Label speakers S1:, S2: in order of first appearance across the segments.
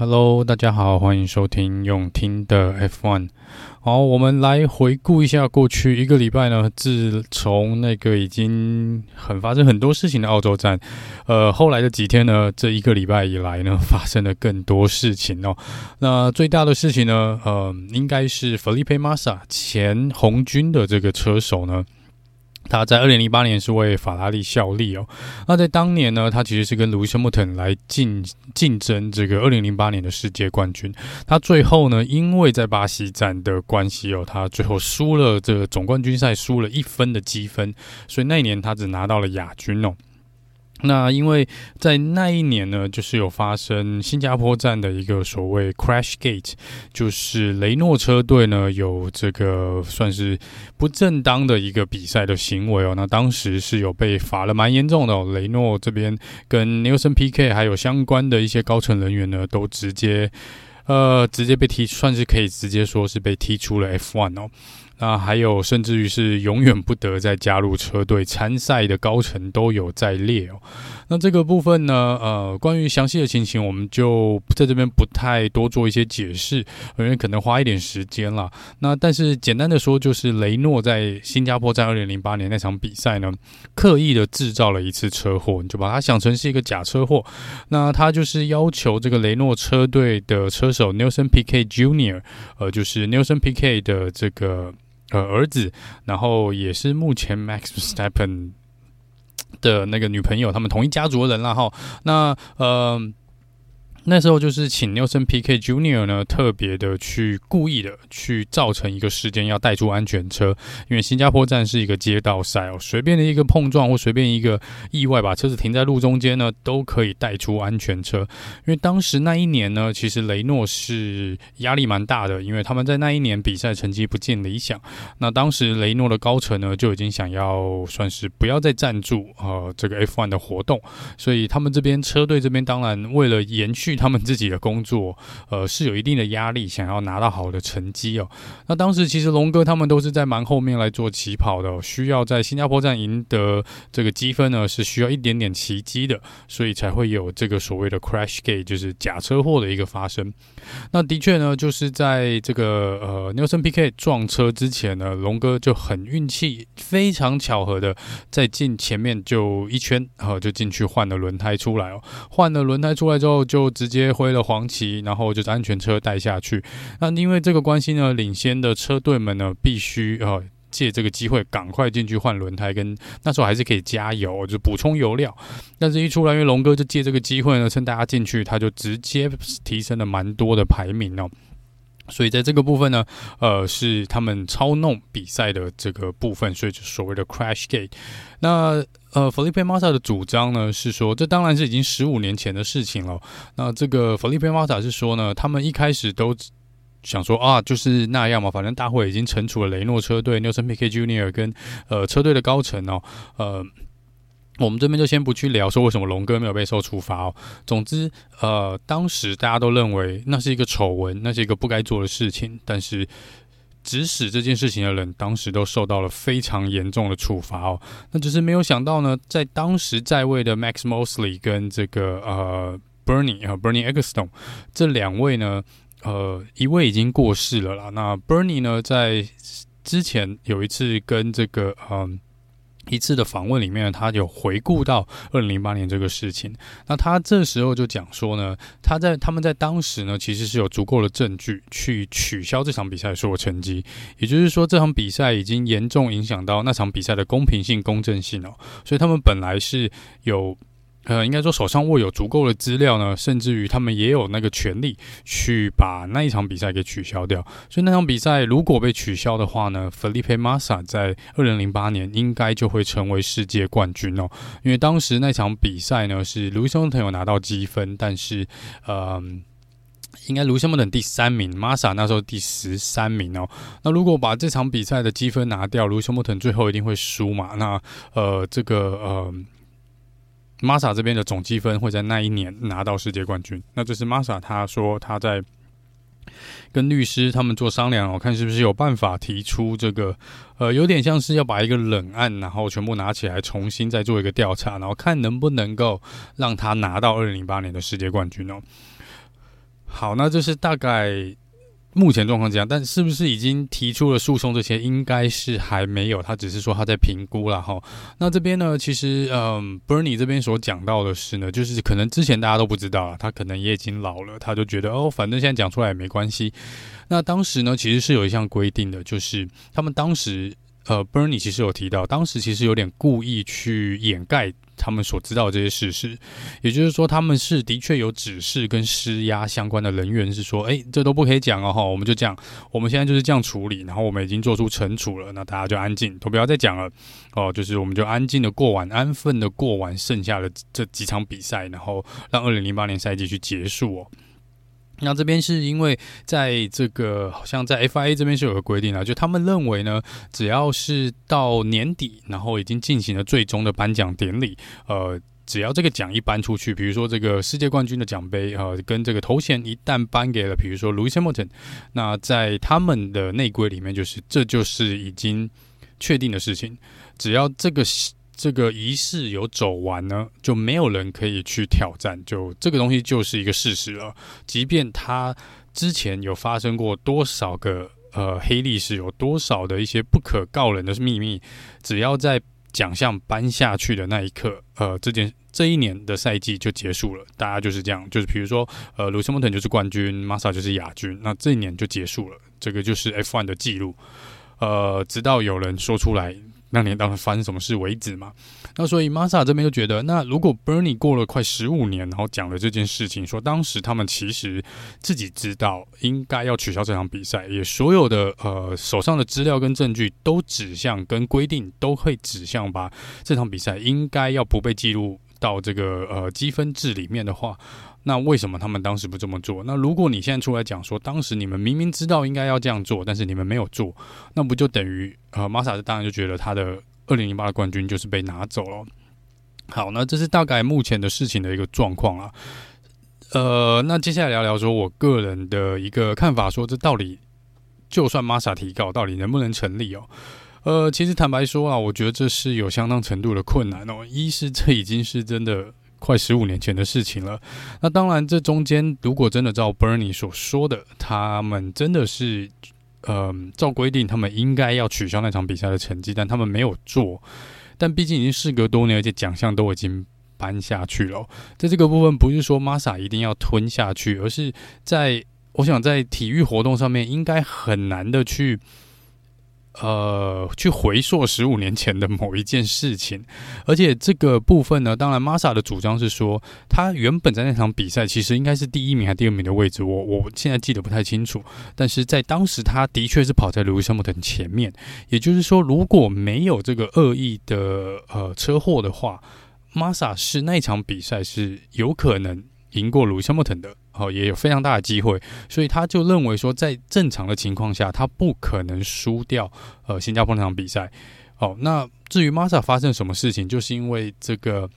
S1: Hello，大家好，欢迎收听用听的 F1。好，我们来回顾一下过去一个礼拜呢。自从那个已经很发生很多事情的澳洲站，呃，后来的几天呢，这一个礼拜以来呢，发生了更多事情哦。那最大的事情呢，呃，应该是 Felipe Massa 前红军的这个车手呢。他在二零零八年是为法拉利效力哦。那在当年呢，他其实是跟卢锡安·穆特来竞竞争这个二零零八年的世界冠军。他最后呢，因为在巴西站的关系哦，他最后输了这个总冠军赛，输了一分的积分，所以那一年他只拿到了亚军哦。那因为在那一年呢，就是有发生新加坡站的一个所谓 Crash Gate，就是雷诺车队呢有这个算是不正当的一个比赛的行为哦。那当时是有被罚了蛮严重的哦，雷诺这边跟 Nelson PK 还有相关的一些高层人员呢，都直接呃直接被踢，算是可以直接说是被踢出了 F1 哦。那还有，甚至于是永远不得再加入车队参赛的高层都有在列哦。那这个部分呢，呃，关于详细的情形，我们就在这边不太多做一些解释，因为可能花一点时间了。那但是简单的说，就是雷诺在新加坡站二零零八年那场比赛呢，刻意的制造了一次车祸，你就把它想成是一个假车祸。那他就是要求这个雷诺车队的车手 Nelson P K Junior，呃，就是 Nelson P K 的这个呃儿子，然后也是目前 Max Stepan 的那个女朋友，他们同一家族的人了哈。那呃。那时候就是请牛森 PK Junior 呢，特别的去故意的去造成一个事件，要带出安全车。因为新加坡站是一个街道赛哦，随便的一个碰撞或随便一个意外，把车子停在路中间呢，都可以带出安全车。因为当时那一年呢，其实雷诺是压力蛮大的，因为他们在那一年比赛成绩不尽理想。那当时雷诺的高层呢，就已经想要算是不要再赞助呃这个 F1 的活动，所以他们这边车队这边当然为了延续。他们自己的工作，呃，是有一定的压力，想要拿到好的成绩哦。那当时其实龙哥他们都是在蛮后面来做起跑的，需要在新加坡站赢得这个积分呢，是需要一点点奇迹的，所以才会有这个所谓的 Crash Gate，就是假车祸的一个发生。那的确呢，就是在这个呃 Nelson PK 撞车之前呢，龙哥就很运气非常巧合的在进前面就一圈，然后就进去换了轮胎出来哦，换了轮胎出来之后就。直接挥了黄旗，然后就是安全车带下去。那因为这个关系呢，领先的车队们呢，必须呃借这个机会赶快进去换轮胎，跟那时候还是可以加油，就补充油料。但是一出来，因为龙哥就借这个机会呢，趁大家进去，他就直接提升了蛮多的排名哦。所以在这个部分呢，呃，是他们操弄比赛的这个部分，所以就所谓的 Crash Gate。那呃，Felipe Massa 的主张呢是说，这当然是已经十五年前的事情了。那这个 Felipe Massa 是说呢，他们一开始都想说啊，就是那样嘛，反正大会已经惩处了雷诺车队 Nelson Piquet Jr. 跟呃车队的高层哦，呃。我们这边就先不去聊说为什么龙哥没有被受处罚哦。总之，呃，当时大家都认为那是一个丑闻，那是一个不该做的事情。但是，指使这件事情的人，当时都受到了非常严重的处罚哦。那只是没有想到呢，在当时在位的 Max Mosley 跟这个呃 Bernie 和 Bernie Ecclestone 这两位呢，呃，一位已经过世了啦。那 Bernie 呢，在之前有一次跟这个嗯。一次的访问里面，他有回顾到二零零八年这个事情。那他这时候就讲说呢，他在他们在当时呢，其实是有足够的证据去取消这场比赛所有成绩。也就是说，这场比赛已经严重影响到那场比赛的公平性、公正性哦。所以他们本来是有。呃，应该说手上握有足够的资料呢，甚至于他们也有那个权利去把那一场比赛给取消掉。所以那场比赛如果被取消的话呢，Felipe Massa 在二零零八年应该就会成为世界冠军哦。因为当时那场比赛呢是 Lewis Hamilton 有拿到积分，但是呃，应该 Lewis Hamilton 第三名，Massa 那时候第十三名哦。那如果把这场比赛的积分拿掉，Lewis Hamilton 最后一定会输嘛？那呃，这个呃。Massa 这边的总积分会在那一年拿到世界冠军。那这是 Massa 他说他在跟律师他们做商量，我看是不是有办法提出这个，呃，有点像是要把一个冷案，然后全部拿起来重新再做一个调查，然后看能不能够让他拿到二零零八年的世界冠军哦。好，那这是大概。目前状况这样，但是不是已经提出了诉讼？这些应该是还没有，他只是说他在评估了哈。那这边呢，其实嗯，Bernie 这边所讲到的是呢，就是可能之前大家都不知道，他可能也已经老了，他就觉得哦，反正现在讲出来也没关系。那当时呢，其实是有一项规定的，就是他们当时。呃，Bernie 其实有提到，当时其实有点故意去掩盖他们所知道这些事实，也就是说，他们是的确有指示跟施压相关的人员，是说，哎，这都不可以讲哦，哈，我们就这样，我们现在就是这样处理，然后我们已经做出惩处了，那大家就安静，都不要再讲了，哦，就是我们就安静的过完，安分的过完剩下的这几场比赛，然后让二零零八年赛季去结束哦。那这边是因为在这个好像在 FIA 这边是有个规定啊，就他们认为呢，只要是到年底，然后已经进行了最终的颁奖典礼，呃，只要这个奖一颁出去，比如说这个世界冠军的奖杯，呃，跟这个头衔一旦颁给了，比如说 Lewis Hamilton，那在他们的内规里面，就是这就是已经确定的事情，只要这个。这个仪式有走完呢，就没有人可以去挑战，就这个东西就是一个事实了。即便他之前有发生过多少个呃黑历史，有多少的一些不可告人的秘密，只要在奖项颁下去的那一刻，呃，这件这一年的赛季就结束了。大家就是这样，就是比如说，呃，卢森堡特就是冠军，Massa 就是亚军，那这一年就结束了。这个就是 F1 的记录，呃，直到有人说出来。那年当时发生什么事为止嘛？那所以 m a s a 这边就觉得，那如果 Bernie 过了快十五年，然后讲了这件事情，说当时他们其实自己知道应该要取消这场比赛，也所有的呃手上的资料跟证据都指向跟规定都会指向把这场比赛应该要不被记录到这个呃积分制里面的话。那为什么他们当时不这么做？那如果你现在出来讲说，当时你们明明知道应该要这样做，但是你们没有做，那不就等于呃，马萨当然就觉得他的二零零八的冠军就是被拿走了。好，那这是大概目前的事情的一个状况啊。呃，那接下来聊聊说我个人的一个看法，说这到底就算马萨提告，到底能不能成立哦？呃，其实坦白说啊，我觉得这是有相当程度的困难哦。一是这已经是真的。快十五年前的事情了。那当然，这中间如果真的照 Bernie 所说的，他们真的是，呃，照规定，他们应该要取消那场比赛的成绩，但他们没有做。但毕竟已经事隔多年，而且奖项都已经颁下去了。在这个部分，不是说 Massa 一定要吞下去，而是在我想在体育活动上面，应该很难的去。呃，去回溯十五年前的某一件事情，而且这个部分呢，当然 m a s a 的主张是说，他原本在那场比赛其实应该是第一名还是第二名的位置，我我现在记得不太清楚，但是在当时他的确是跑在 Lewis Hamilton 前面，也就是说，如果没有这个恶意的呃车祸的话，m a s a 是那场比赛是有可能赢过 Lewis Hamilton 的。哦，也有非常大的机会，所以他就认为说，在正常的情况下，他不可能输掉呃新加坡那场比赛。哦，那至于 Masa 发生什么事情，就是因为这个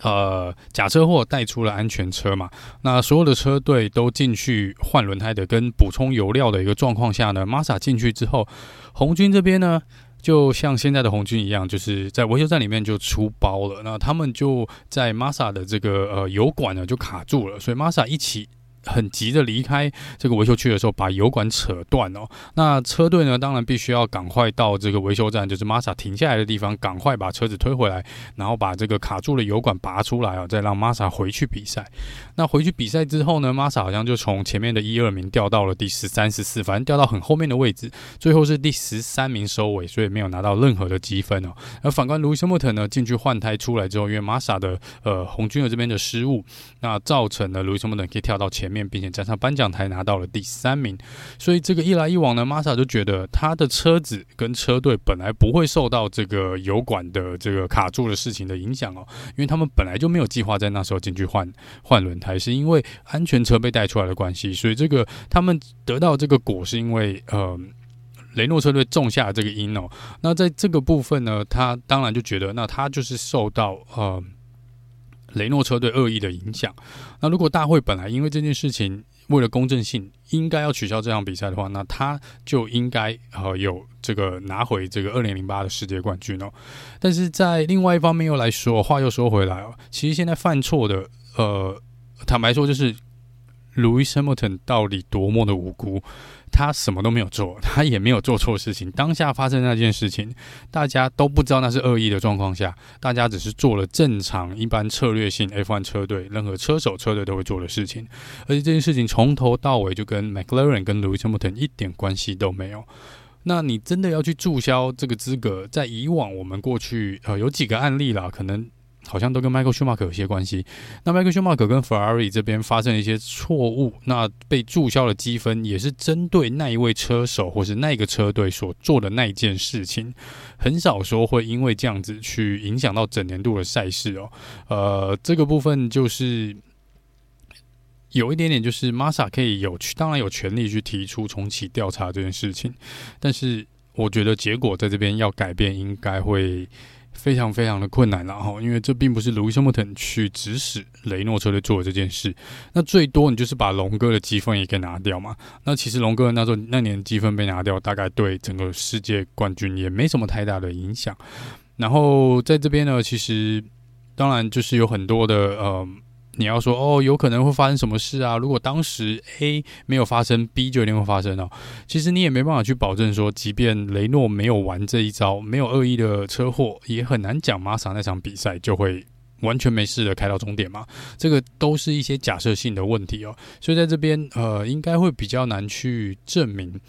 S1: 呃假车祸带出了安全车嘛，那所有的车队都进去换轮胎的跟补充油料的一个状况下呢，Massa 进去之后，红军这边呢。就像现在的红军一样，就是在维修站里面就出包了。那他们就在玛莎的这个呃油管呢就卡住了，所以玛莎一起。很急的离开这个维修区的时候，把油管扯断哦。那车队呢，当然必须要赶快到这个维修站，就是 Massa 停下来的地方，赶快把车子推回来，然后把这个卡住的油管拔出来哦，再让 Massa 回去比赛。那回去比赛之后呢，Massa 好像就从前面的一二名掉到了第十三、十四，反正掉到很后面的位置，最后是第十三名收尾，所以没有拿到任何的积分哦。而反观 Lewis Hamilton 呢，进去换胎出来之后，因为 Massa 的呃红军的这边的失误，那造成了 Lewis Hamilton 可以跳到前面。并且站上颁奖台拿到了第三名，所以这个一来一往呢，Massa 就觉得他的车子跟车队本来不会受到这个油管的这个卡住的事情的影响哦，因为他们本来就没有计划在那时候进去换换轮胎，是因为安全车被带出来的关系，所以这个他们得到这个果是因为呃雷诺车队种下这个因哦，那在这个部分呢，他当然就觉得那他就是受到呃。雷诺车队恶意的影响。那如果大会本来因为这件事情，为了公正性，应该要取消这场比赛的话，那他就应该呃有这个拿回这个二零零八的世界冠军哦。但是在另外一方面又来说，话又说回来哦，其实现在犯错的呃，坦白说就是 Lewis Hamilton 到底多么的无辜？他什么都没有做，他也没有做错事情。当下发生那件事情，大家都不知道那是恶意的状况下，大家只是做了正常一般策略性 F1 车队任何车手车队都会做的事情。而且这件事情从头到尾就跟 McLaren 跟 Lewis Hamilton 一点关系都没有。那你真的要去注销这个资格，在以往我们过去呃有几个案例啦，可能。好像都跟 Michael Schumacher 有些关系。那 Michael Schumacher 跟 Ferrari 这边发生了一些错误，那被注销的积分也是针对那一位车手或是那个车队所做的那一件事情，很少说会因为这样子去影响到整年度的赛事哦。呃，这个部分就是有一点点，就是 Massa 可以有，当然有权利去提出重启调查这件事情，但是我觉得结果在这边要改变，应该会。非常非常的困难了哈，因为这并不是 Lewis Hamilton 去指使雷诺车队做的这件事。那最多你就是把龙哥的积分也给拿掉嘛。那其实龙哥那时候那年积分被拿掉，大概对整个世界冠军也没什么太大的影响。然后在这边呢，其实当然就是有很多的呃。你要说哦，有可能会发生什么事啊？如果当时 A 没有发生，B 就一定会发生哦。其实你也没办法去保证说，即便雷诺没有玩这一招，没有恶意的车祸，也很难讲马萨那场比赛就会完全没事的开到终点嘛。这个都是一些假设性的问题哦。所以在这边呃，应该会比较难去证明。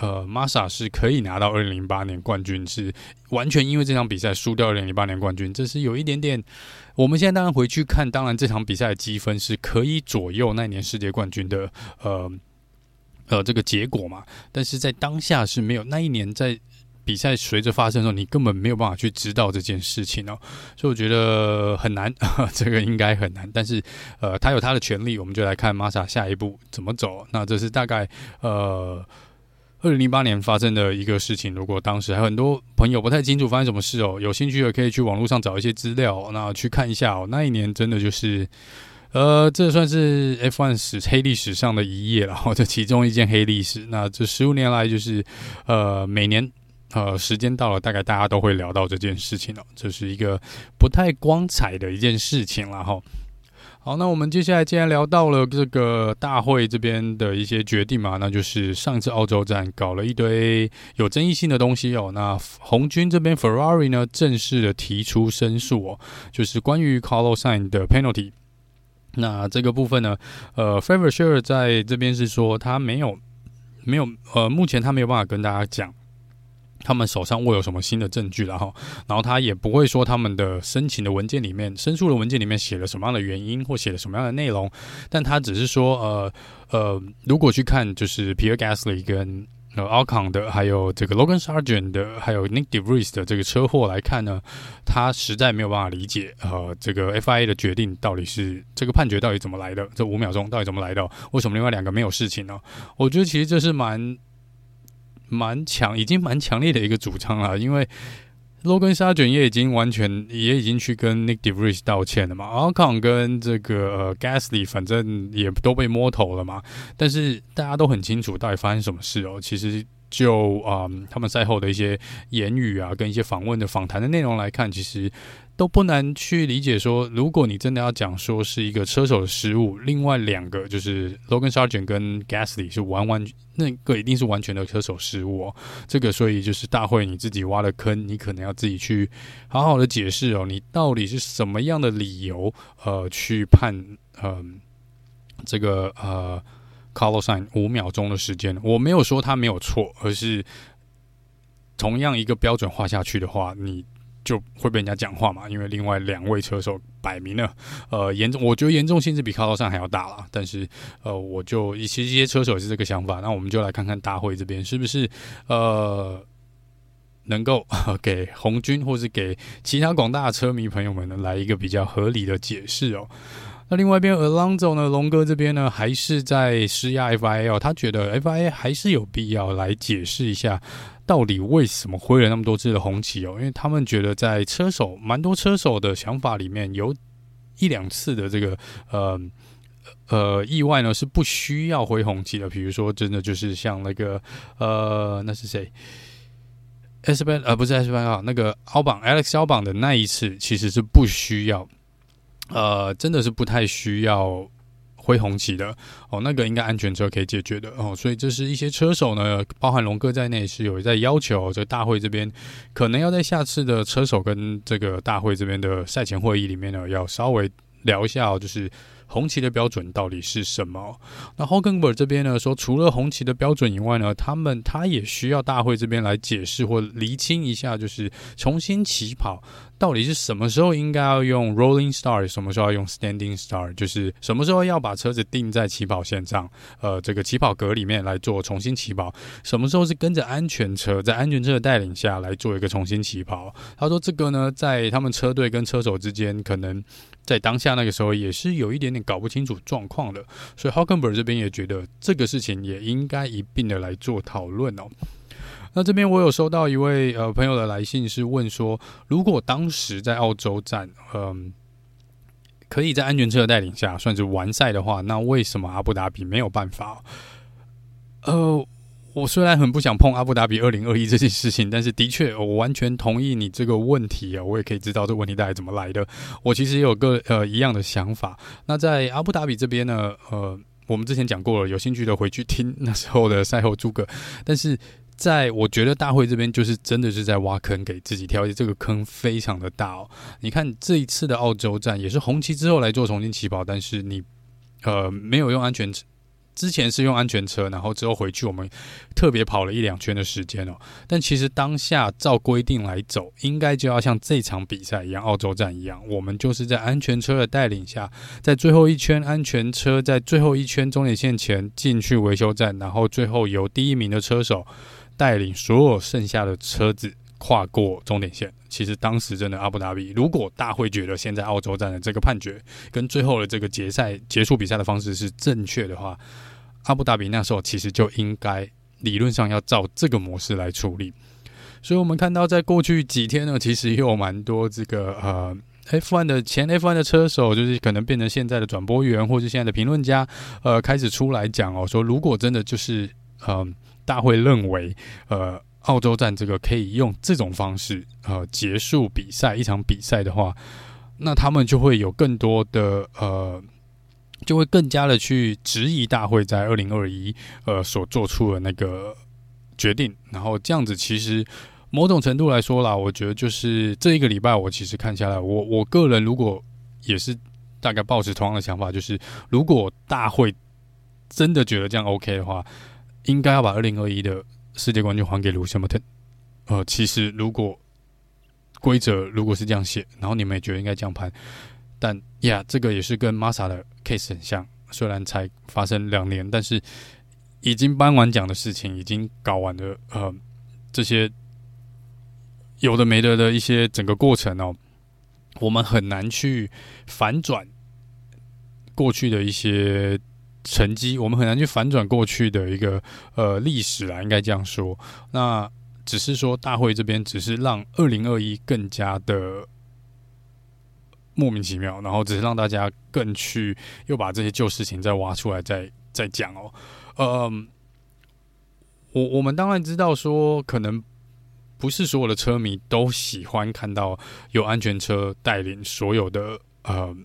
S1: 呃，Massa 是可以拿到二零零八年冠军，是完全因为这场比赛输掉二零零八年冠军，这是有一点点。我们现在当然回去看，当然这场比赛的积分是可以左右那年世界冠军的，呃呃这个结果嘛。但是在当下是没有，那一年在比赛随着发生的时候，你根本没有办法去知道这件事情哦。所以我觉得很难，这个应该很难。但是呃，他有他的权利，我们就来看玛莎下一步怎么走。那这是大概呃。二零零八年发生的一个事情，如果当时还很多朋友不太清楚发生什么事哦，有兴趣的可以去网络上找一些资料，那去看一下哦。那一年真的就是，呃，这算是 F1 史黑历史上的一页了，或者其中一件黑历史。那这十五年来，就是呃，每年呃，时间到了，大概大家都会聊到这件事情了。这是一个不太光彩的一件事情了哈。好，那我们接下来既然聊到了这个大会这边的一些决定嘛，那就是上次澳洲站搞了一堆有争议性的东西哦。那红军这边 Ferrari 呢，正式的提出申诉哦，就是关于 Carlos Sain 的 penalty。那这个部分呢，呃，Fever Share 在这边是说他没有没有呃，目前他没有办法跟大家讲。他们手上握有什么新的证据了哈？然后他也不会说他们的申请的文件里面、申诉的文件里面写了什么样的原因或写了什么样的内容，但他只是说，呃呃，如果去看就是 Pierre Gasly 跟呃 Ocon 的，还有这个 Logan Sargent 的，还有 Nick De Vries 的这个车祸来看呢，他实在没有办法理解，呃，这个 FIA 的决定到底是这个判决到底怎么来的？这五秒钟到底怎么来的？为什么另外两个没有事情呢？我觉得其实这是蛮。蛮强，已经蛮强烈的一个主张了，因为 Logan s a r 也已经完全也已经去跟 Nick De Vries 道歉了嘛，Ocon 跟这个呃 Gasly 反正也都被摸头了嘛，但是大家都很清楚到底发生什么事哦，其实。就啊、嗯，他们赛后的一些言语啊，跟一些访问的访谈的内容来看，其实都不难去理解说，如果你真的要讲说是一个车手的失误，另外两个就是 Logan Sargent 跟 Gasly 是完完那个一定是完全的车手失误哦。这个所以就是大会你自己挖的坑，你可能要自己去好好的解释哦，你到底是什么样的理由呃去判呃这个呃。Color Sign 五秒钟的时间，我没有说他没有错，而是同样一个标准画下去的话，你就会被人家讲话嘛。因为另外两位车手摆明了，呃，严重，我觉得严重性是比 Color Sign 还要大了。但是，呃，我就其实一些车手也是这个想法。那我们就来看看大会这边是不是呃能够给红军或是给其他广大车迷朋友们呢来一个比较合理的解释哦。那另外一边 a l o n z o 呢，龙哥这边呢，还是在施压 FIA，他觉得 FIA 还是有必要来解释一下，到底为什么挥了那么多次的红旗哦，因为他们觉得在车手蛮多车手的想法里面，有一两次的这个呃呃意外呢是不需要挥红旗的，比如说真的就是像那个呃那是谁？S 班呃不是 S 班啊，那个奥榜 Alex 奥榜的那一次其实是不需要。呃，真的是不太需要挥红旗的哦，那个应该安全车可以解决的哦，所以这是一些车手呢，包含龙哥在内是有在要求这大会这边可能要在下次的车手跟这个大会这边的赛前会议里面呢，要稍微聊一下哦，就是。红旗的标准到底是什么？那 Hulkenberg 这边呢说，除了红旗的标准以外呢，他们他也需要大会这边来解释或厘清一下，就是重新起跑到底是什么时候应该要用 Rolling Star，什么时候要用 Standing Star，就是什么时候要把车子定在起跑线上，呃，这个起跑格里面来做重新起跑，什么时候是跟着安全车，在安全车的带领下来做一个重新起跑。他说这个呢，在他们车队跟车手之间可能。在当下那个时候，也是有一点点搞不清楚状况的，所以 honkenber 这边也觉得这个事情也应该一并的来做讨论哦。那这边我有收到一位呃朋友的来信，是问说，如果当时在澳洲站，嗯、可以在安全车的带领下算是完赛的话，那为什么阿布达比没有办法？呃。我虽然很不想碰阿布达比二零二一这件事情，但是的确，我完全同意你这个问题啊。我也可以知道这问题大概怎么来的。我其实也有个呃一样的想法。那在阿布达比这边呢，呃，我们之前讲过了，有兴趣的回去听那时候的赛后诸葛。但是在我觉得大会这边就是真的是在挖坑给自己跳，这个坑非常的大哦。你看这一次的澳洲站也是红旗之后来做重新起跑，但是你呃没有用安全。之前是用安全车，然后之后回去我们特别跑了一两圈的时间哦。但其实当下照规定来走，应该就要像这场比赛一样，澳洲站一样，我们就是在安全车的带领下，在最后一圈安全车在最后一圈终点线前进去维修站，然后最后由第一名的车手带领所有剩下的车子跨过终点线。其实当时真的阿布达比，如果大会觉得现在澳洲站的这个判决跟最后的这个决赛结束比赛的方式是正确的话，阿布达比那时候其实就应该理论上要照这个模式来处理，所以我们看到在过去几天呢，其实也有蛮多这个呃 F1 的前 F1 的车手，就是可能变成现在的转播员或是现在的评论家，呃，开始出来讲哦，说如果真的就是呃大会认为呃澳洲站这个可以用这种方式呃结束比赛一场比赛的话，那他们就会有更多的呃。就会更加的去质疑大会在二零二一呃所做出的那个决定，然后这样子其实某种程度来说啦，我觉得就是这一个礼拜我其实看下来，我我个人如果也是大概抱持同样的想法，就是如果大会真的觉得这样 OK 的话，应该要把二零二一的世界冠军还给卢西姆特。呃，其实如果规则如果是这样写，然后你们也觉得应该这样判。但呀这个也是跟马萨的 case 很像，虽然才发生两年，但是已经颁完奖的事情已经搞完了。呃，这些有的没的的一些整个过程哦，我们很难去反转过去的一些成绩，我们很难去反转过去的一个呃历史啦，应该这样说。那只是说大会这边只是让二零二一更加的。莫名其妙，然后只是让大家更去又把这些旧事情再挖出来再再讲哦。嗯，我我们当然知道说，可能不是所有的车迷都喜欢看到有安全车带领所有的呃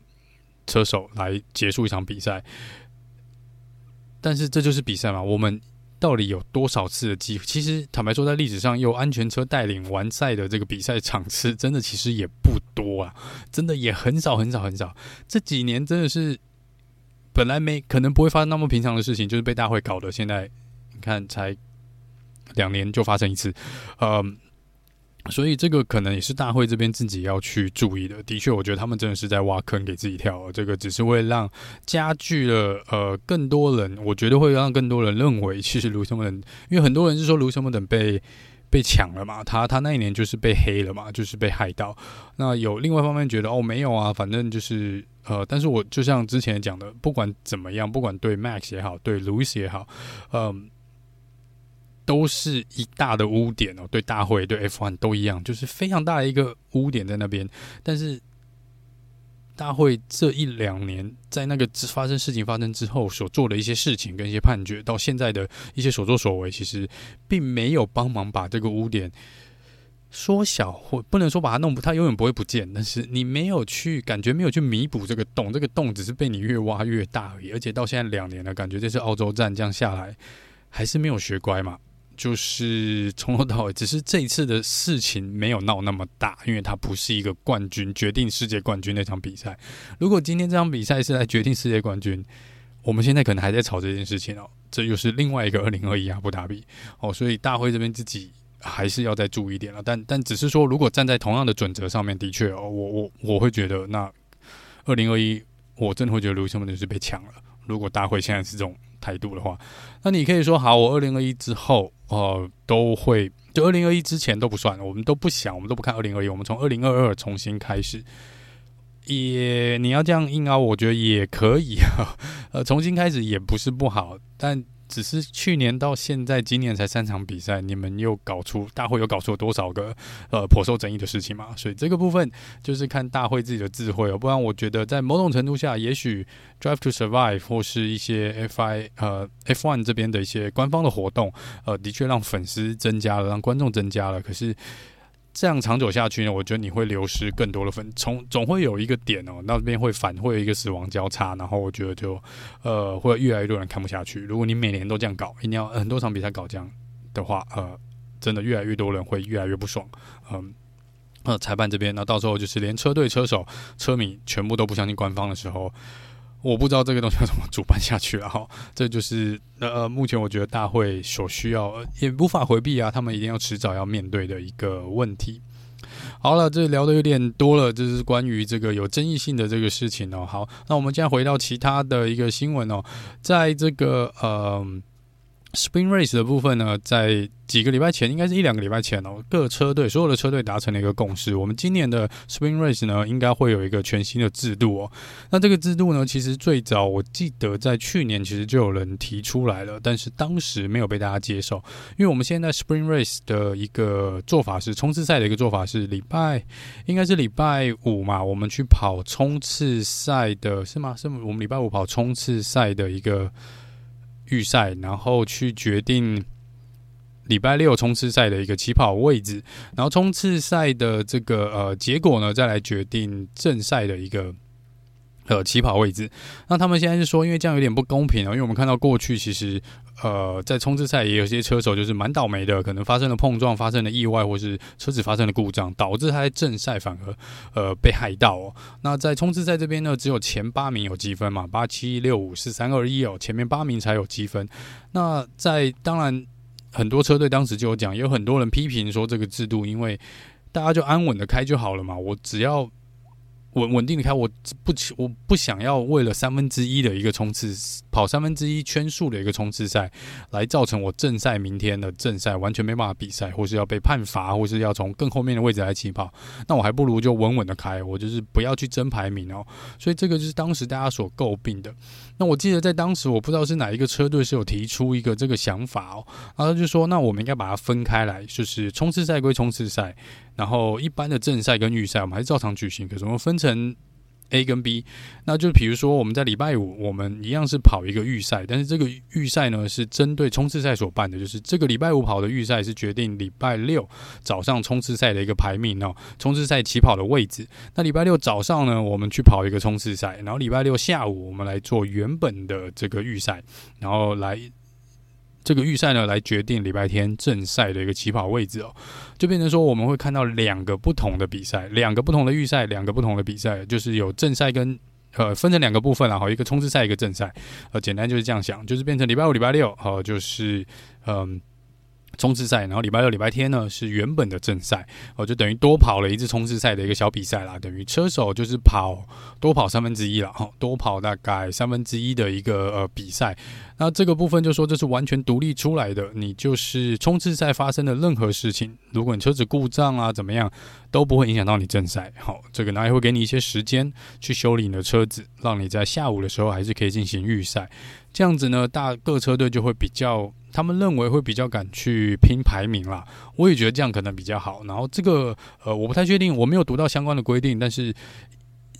S1: 车手来结束一场比赛，但是这就是比赛嘛，我们。到底有多少次的机会？其实坦白说，在历史上有安全车带领完赛的这个比赛场次，真的其实也不多啊，真的也很少很少很少。这几年真的是本来没可能不会发生那么平常的事情，就是被大会搞的。现在你看，才两年就发生一次，嗯。所以这个可能也是大会这边自己要去注意的。的确，我觉得他们真的是在挖坑给自己跳。这个只是会让加剧了呃更多人，我觉得会让更多人认为，其实卢森堡等，因为很多人是说卢森堡等被被抢了嘛，他他那一年就是被黑了嘛，就是被害到。那有另外一方面觉得哦没有啊，反正就是呃，但是我就像之前讲的，不管怎么样，不管对 Max 也好，对 Lewis 也好，嗯、呃。都是一大的污点哦，对大会对 F1 都一样，就是非常大的一个污点在那边。但是大会这一两年在那个发生事情发生之后所做的一些事情跟一些判决，到现在的一些所作所为，其实并没有帮忙把这个污点缩小或不能说把它弄不，它永远不会不见。但是你没有去感觉，没有去弥补这个洞，这个洞只是被你越挖越大而已。而且到现在两年了，感觉这次澳洲站这样下来，还是没有学乖嘛。就是从头到尾，只是这一次的事情没有闹那么大，因为它不是一个冠军决定世界冠军那场比赛。如果今天这场比赛是来决定世界冠军，我们现在可能还在吵这件事情哦。这又是另外一个二零二一阿布达比哦，所以大会这边自己。还是要再注意一点了，但但只是说，如果站在同样的准则上面，的确哦，我我我会觉得，那二零二一，我真的会觉得卢森堡是被抢了。如果大会现在是这种态度的话，那你可以说好，我二零二一之后，哦，都会就二零二一之前都不算，我们都不想，我们都不看二零二一，我们从二零二二重新开始。也你要这样硬凹，我觉得也可以啊，呃，重新开始也不是不好，但。只是去年到现在，今年才三场比赛，你们又搞出大会又搞出了多少个呃颇受争议的事情嘛？所以这个部分就是看大会自己的智慧哦。不然我觉得在某种程度下，也许 Drive to Survive 或是一些 FI 呃 F1 这边的一些官方的活动，呃，的确让粉丝增加了，让观众增加了。可是。这样长久下去呢，我觉得你会流失更多的粉，从总会有一个点哦，那边会反，会有一个死亡交叉，然后我觉得就呃，会越来越多人看不下去。如果你每年都这样搞，一定要很多场比赛搞这样的话，呃，真的越来越多人会越来越不爽。嗯，呃，裁判这边，那到时候就是连车队、车手、车迷全部都不相信官方的时候。我不知道这个东西要怎么主办下去了哈，这就是呃，目前我觉得大会所需要也无法回避啊，他们一定要迟早要面对的一个问题。好了，这聊的有点多了，这是关于这个有争议性的这个事情哦。好，那我们现在回到其他的一个新闻哦，在这个呃。Spring Race 的部分呢，在几个礼拜前，应该是一两个礼拜前哦，各车队所有的车队达成了一个共识。我们今年的 Spring Race 呢，应该会有一个全新的制度哦。那这个制度呢，其实最早我记得在去年其实就有人提出来了，但是当时没有被大家接受，因为我们现在 Spring Race 的一个做法是冲刺赛的一个做法是礼拜应该是礼拜五嘛，我们去跑冲刺赛的是吗？是我们礼拜五跑冲刺赛的一个。预赛，然后去决定礼拜六冲刺赛的一个起跑位置，然后冲刺赛的这个呃结果呢，再来决定正赛的一个。呃，起跑位置，那他们现在是说，因为这样有点不公平哦，因为我们看到过去其实，呃，在冲刺赛也有些车手就是蛮倒霉的，可能发生了碰撞，发生了意外，或是车子发生了故障，导致他在正赛反而呃被害到哦。那在冲刺赛这边呢，只有前八名有积分嘛，八七六五四三二一哦，前面八名才有积分。那在当然很多车队当时就有讲，有很多人批评说这个制度，因为大家就安稳的开就好了嘛，我只要。稳稳定的开，我不我不想要为了三分之一的一个冲刺跑三分之一圈数的一个冲刺赛，来造成我正赛明天的正赛完全没办法比赛，或是要被判罚，或是要从更后面的位置来起跑，那我还不如就稳稳的开，我就是不要去争排名哦。所以这个就是当时大家所诟病的。那我记得在当时，我不知道是哪一个车队是有提出一个这个想法哦，然后他就说，那我们应该把它分开来，就是冲刺赛归冲刺赛。然后一般的正赛跟预赛，我们还是照常举行。可是我们分成 A 跟 B，那就比如说我们在礼拜五，我们一样是跑一个预赛，但是这个预赛呢是针对冲刺赛所办的，就是这个礼拜五跑的预赛是决定礼拜六早上冲刺赛的一个排名哦，冲刺赛起跑的位置。那礼拜六早上呢，我们去跑一个冲刺赛，然后礼拜六下午我们来做原本的这个预赛，然后来。这个预赛呢，来决定礼拜天正赛的一个起跑位置哦，就变成说我们会看到两个不同的比赛，两个不同的预赛，两个不同的比赛，就是有正赛跟呃分成两个部分，然后一个冲刺赛，一个正赛，呃，简单就是这样想，就是变成礼拜五、礼拜六，好，就是嗯。冲刺赛，然后礼拜六、礼拜天呢是原本的正赛，哦，就等于多跑了一次冲刺赛的一个小比赛啦。等于车手就是跑多跑三分之一了，哈，多跑大概三分之一的一个呃比赛。那这个部分就说这是完全独立出来的，你就是冲刺赛发生的任何事情，如果你车子故障啊怎么样，都不会影响到你正赛。好，这个呢也会给你一些时间去修理你的车子，让你在下午的时候还是可以进行预赛。这样子呢，大各车队就会比较。他们认为会比较敢去拼排名啦，我也觉得这样可能比较好。然后这个呃，我不太确定，我没有读到相关的规定，但是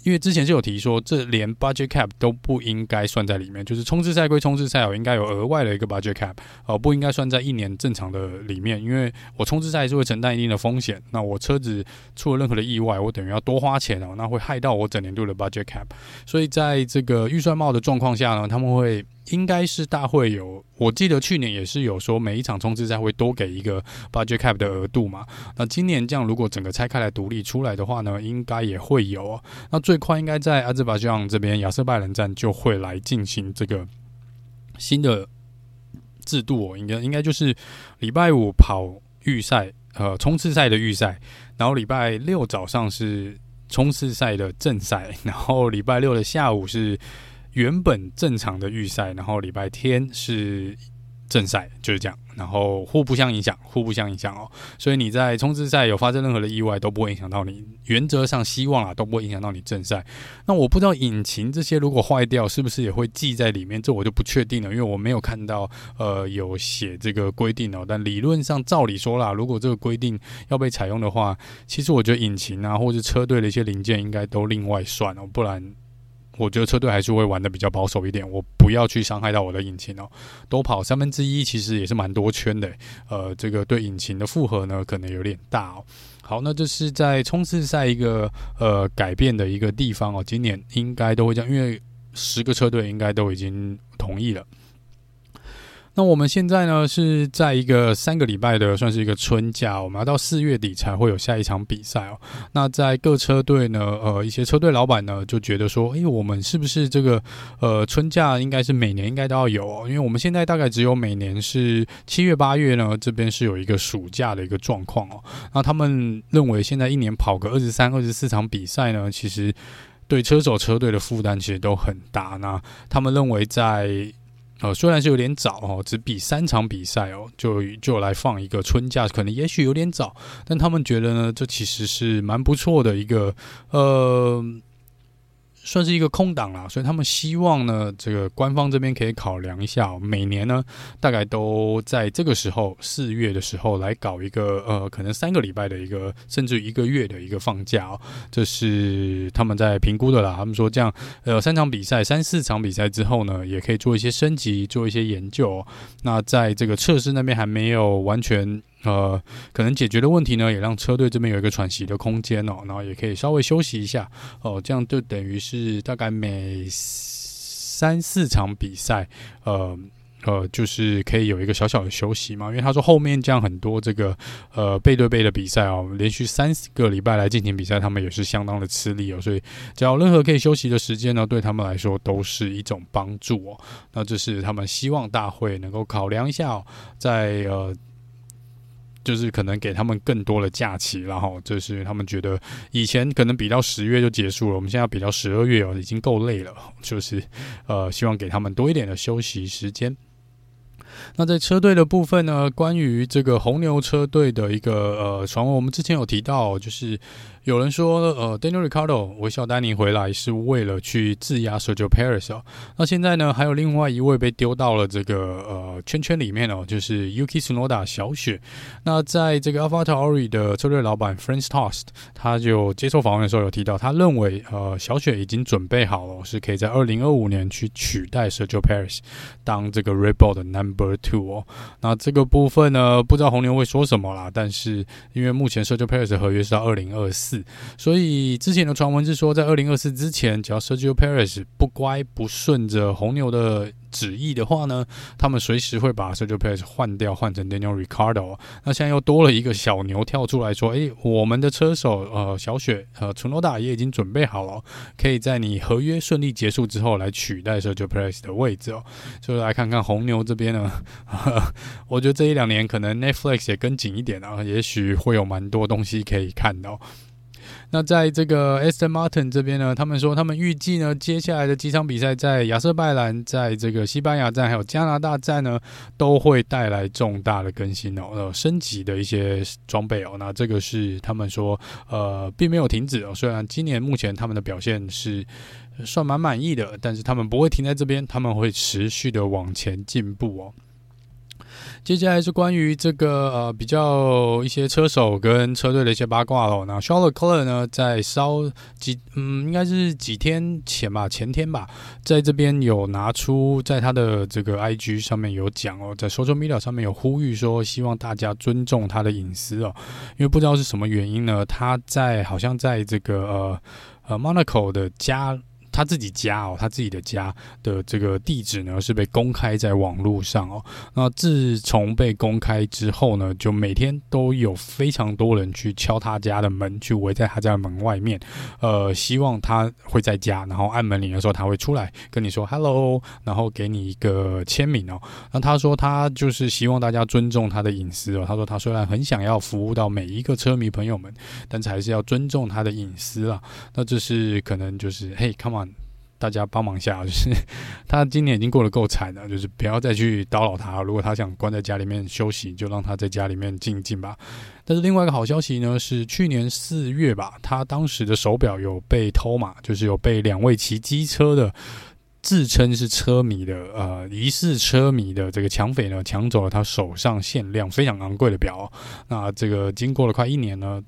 S1: 因为之前就有提说，这连 budget cap 都不应该算在里面，就是冲刺赛归冲刺赛哦，应该有额外的一个 budget cap 哦，不应该算在一年正常的里面，因为我冲刺赛是会承担一定的风险，那我车子出了任何的意外，我等于要多花钱哦，那会害到我整年度的 budget cap，所以在这个预算帽的状况下呢，他们会。应该是大会有，我记得去年也是有说每一场冲刺赛会多给一个 budget cap 的额度嘛。那今年这样如果整个拆开来独立出来的话呢，应该也会有。哦那最快应该在阿兹巴疆这边亚瑟拜伦站就会来进行这个新的制度哦。应该应该就是礼拜五跑预赛，呃，冲刺赛的预赛，然后礼拜六早上是冲刺赛的正赛，然后礼拜六的下午是。原本正常的预赛，然后礼拜天是正赛，就是这样，然后互不相影响，互不相影响哦。所以你在冲刺赛有发生任何的意外，都不会影响到你。原则上希望啊，都不会影响到你正赛。那我不知道引擎这些如果坏掉，是不是也会记在里面？这我就不确定了，因为我没有看到呃有写这个规定哦。但理论上照理说啦，如果这个规定要被采用的话，其实我觉得引擎啊，或者车队的一些零件应该都另外算哦，不然。我觉得车队还是会玩的比较保守一点，我不要去伤害到我的引擎哦。多跑三分之一其实也是蛮多圈的，呃，这个对引擎的负荷呢可能有点大哦。好，那这是在冲刺赛一个呃改变的一个地方哦。今年应该都会这样，因为十个车队应该都已经同意了。那我们现在呢是在一个三个礼拜的算是一个春假，我们要到四月底才会有下一场比赛哦。那在各车队呢，呃，一些车队老板呢就觉得说，诶，我们是不是这个呃春假应该是每年应该都要有哦？因为我们现在大概只有每年是七月八月呢，这边是有一个暑假的一个状况哦。那他们认为现在一年跑个二十三、二十四场比赛呢，其实对车手车队的负担其实都很大。那他们认为在呃，虽然是有点早哦，只比三场比赛哦，就就来放一个春假，可能也许有点早，但他们觉得呢，这其实是蛮不错的一个呃。算是一个空档啦，所以他们希望呢，这个官方这边可以考量一下，每年呢，大概都在这个时候四月的时候来搞一个呃，可能三个礼拜的一个，甚至一个月的一个放假喔，这是他们在评估的啦。他们说这样，呃，三场比赛、三四场比赛之后呢，也可以做一些升级，做一些研究。那在这个测试那边还没有完全。呃，可能解决的问题呢，也让车队这边有一个喘息的空间哦，然后也可以稍微休息一下哦，这样就等于是大概每三四场比赛，呃呃，就是可以有一个小小的休息嘛。因为他说后面这样很多这个呃背对背的比赛哦，连续三四个礼拜来进行比赛，他们也是相当的吃力哦，所以只要任何可以休息的时间呢，对他们来说都是一种帮助哦。那这是他们希望大会能够考量一下哦，在呃。就是可能给他们更多的假期，然后就是他们觉得以前可能比到十月就结束了，我们现在比到十二月哦，已经够累了，就是呃，希望给他们多一点的休息时间。那在车队的部分呢，关于这个红牛车队的一个呃传闻，我们之前有提到，就是。有人说，呃，Daniel r i c a r d o 微笑丹尼回来是为了去质押 Sergio Perez 哦。那现在呢，还有另外一位被丢到了这个呃圈圈里面哦，就是 Yuki Tsunoda 小雪。那在这个 AlphaTauri 的车队老板 Franz Tost，他就接受访问的时候有提到，他认为呃小雪已经准备好了，是可以在二零二五年去取代 Sergio Perez 当这个 Red Bull 的 Number Two 哦。那这个部分呢，不知道红牛会说什么啦。但是因为目前 Sergio Perez 的合约是到二零二四。所以之前的传闻是说，在二零二四之前，只要 Sergio Perez 不乖不顺着红牛的旨意的话呢，他们随时会把 Sergio Perez 换掉，换成 Daniel Ricciardo。那现在又多了一个小牛跳出来说：“诶，我们的车手呃小雪呃 Tsunoda 也已经准备好了，可以在你合约顺利结束之后来取代 Sergio Perez 的位置哦。”所以来看看红牛这边呢，我觉得这一两年可能 Netflix 也跟紧一点啊，也许会有蛮多东西可以看到。那在这个 Aston Martin 这边呢，他们说他们预计呢，接下来的几场比赛在亚瑟拜兰、在这个西班牙站还有加拿大站呢，都会带来重大的更新哦，呃，升级的一些装备哦。那这个是他们说，呃，并没有停止哦。虽然今年目前他们的表现是算蛮满意的，但是他们不会停在这边，他们会持续的往前进步哦。接下来是关于这个呃比较一些车手跟车队的一些八卦喽。那 Charles Leclerc 呢，在稍几嗯应该是几天前吧，前天吧，在这边有拿出在他的这个 IG 上面有讲哦，在 Social Media 上面有呼吁说，希望大家尊重他的隐私哦，因为不知道是什么原因呢，他在好像在这个呃呃 Monaco 的家。他自己家哦，他自己的家的这个地址呢，是被公开在网络上哦。那自从被公开之后呢，就每天都有非常多人去敲他家的门，去围在他家的门外面，呃，希望他会在家，然后按门铃的时候他会出来跟你说 “hello”，然后给你一个签名哦。那他说他就是希望大家尊重他的隐私哦。他说他虽然很想要服务到每一个车迷朋友们，但是还是要尊重他的隐私啊。那这是可能就是嘿，come on。大家帮忙一下，就是 他今年已经过得够惨了，就是不要再去叨扰他。如果他想关在家里面休息，就让他在家里面静一静吧。但是另外一个好消息呢，是去年四月吧，他当时的手表有被偷嘛，就是有被两位骑机车的自称是车迷的呃疑似车迷的这个抢匪呢抢走了他手上限量非常昂贵的表。那这个经过了快一年呢。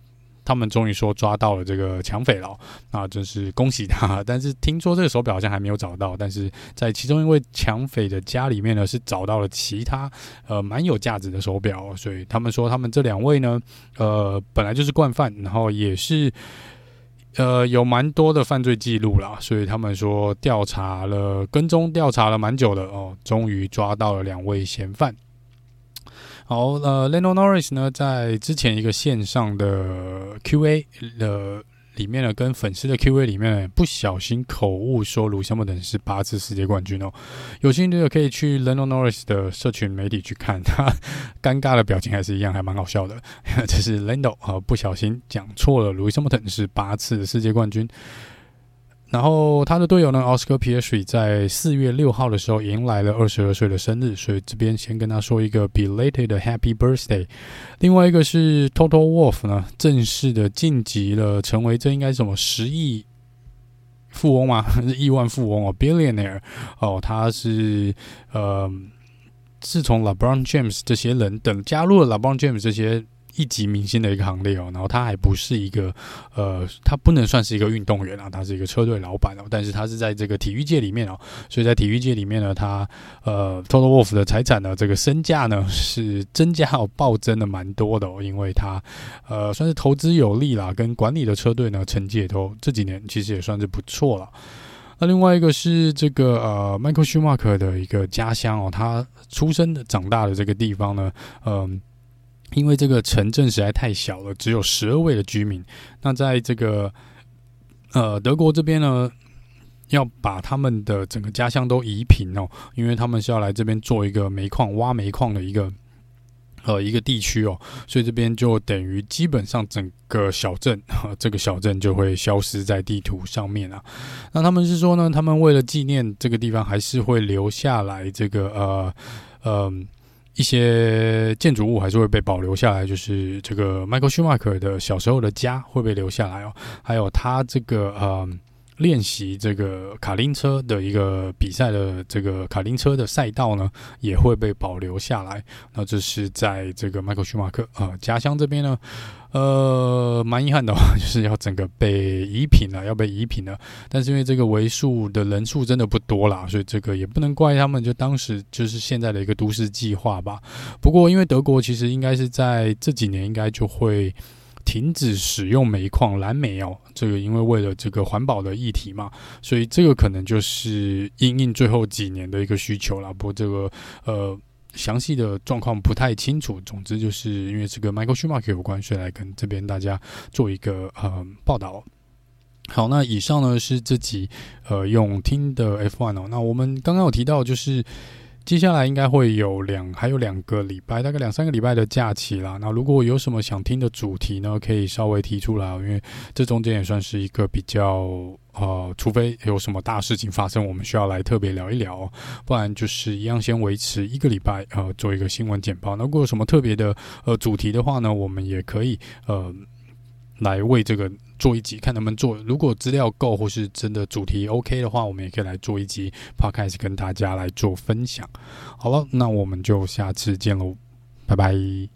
S1: 他们终于说抓到了这个抢匪了，那真是恭喜他。但是听说这个手表好像还没有找到，但是在其中一位抢匪的家里面呢，是找到了其他呃蛮有价值的手表。所以他们说他们这两位呢，呃本来就是惯犯，然后也是呃有蛮多的犯罪记录啦。所以他们说调查了跟踪调查了蛮久的哦，终于抓到了两位嫌犯。好，呃，Lando Norris 呢，在之前一个线上的 Q&A 的里面呢，跟粉丝的 Q&A 里面呢，不小心口误说卢西莫等是八次世界冠军哦。有兴趣的可以去 Lando Norris 的社群媒体去看，他尴尬的表情还是一样，还蛮好笑的。这是 Lando 啊、呃，不小心讲错了，卢西莫等是八次世界冠军。然后他的队友呢，Oscar Piastri 在四月六号的时候迎来了二十二岁的生日，所以这边先跟他说一个 belated Happy Birthday。另外一个是 Toto Wolf 呢，正式的晋级了，成为这应该是什么十亿富翁吗？还 是亿万富翁哦，Billionaire 哦，他是呃，自从 LeBron James 这些人等加入了 LeBron James 这些。一级明星的一个行列哦，然后他还不是一个，呃，他不能算是一个运动员啊，他是一个车队老板哦，但是他是在这个体育界里面哦，所以在体育界里面呢，他呃，Toto Wolff 的财产呢，这个身价呢是增加哦，暴增的蛮多的哦，因为他呃算是投资有力啦，跟管理的车队呢成绩也都这几年其实也算是不错了。那另外一个是这个呃，Michael Schumacher 的一个家乡哦，他出生的长大的这个地方呢，嗯、因为这个城镇实在太小了，只有十二位的居民。那在这个呃德国这边呢，要把他们的整个家乡都移平哦，因为他们是要来这边做一个煤矿、挖煤矿的一个呃一个地区哦，所以这边就等于基本上整个小镇，这个小镇就会消失在地图上面啊。那他们是说呢，他们为了纪念这个地方，还是会留下来这个呃呃。一些建筑物还是会被保留下来，就是这个 Michael Schumacher 的小时候的家会被留下来哦，还有他这个呃练习这个卡丁车的一个比赛的这个卡丁车的赛道呢，也会被保留下来。那这是在这个 Michael Schumacher 呃家乡这边呢。呃，蛮遗憾的话，就是要整个被移平了，要被移平了。但是因为这个为数的人数真的不多啦，所以这个也不能怪他们。就当时就是现在的一个都市计划吧。不过因为德国其实应该是在这几年应该就会停止使用煤矿蓝煤哦。这个因为为了这个环保的议题嘛，所以这个可能就是因应最后几年的一个需求啦。不过这个呃。详细的状况不太清楚，总之就是因为这个 Michael Schumacher 有关，所以来跟这边大家做一个呃报道。好，那以上呢是这集呃用听的 F1 哦。那我们刚刚有提到就是。接下来应该会有两，还有两个礼拜，大概两三个礼拜的假期啦。那如果有什么想听的主题呢，可以稍微提出来，因为这中间也算是一个比较呃，除非有什么大事情发生，我们需要来特别聊一聊，不然就是一样先维持一个礼拜呃，做一个新闻简报。那如果有什么特别的呃主题的话呢，我们也可以呃。来为这个做一集，看能不能做。如果资料够或是真的主题 OK 的话，我们也可以来做一集 Podcast 跟大家来做分享。好了，那我们就下次见喽，拜拜。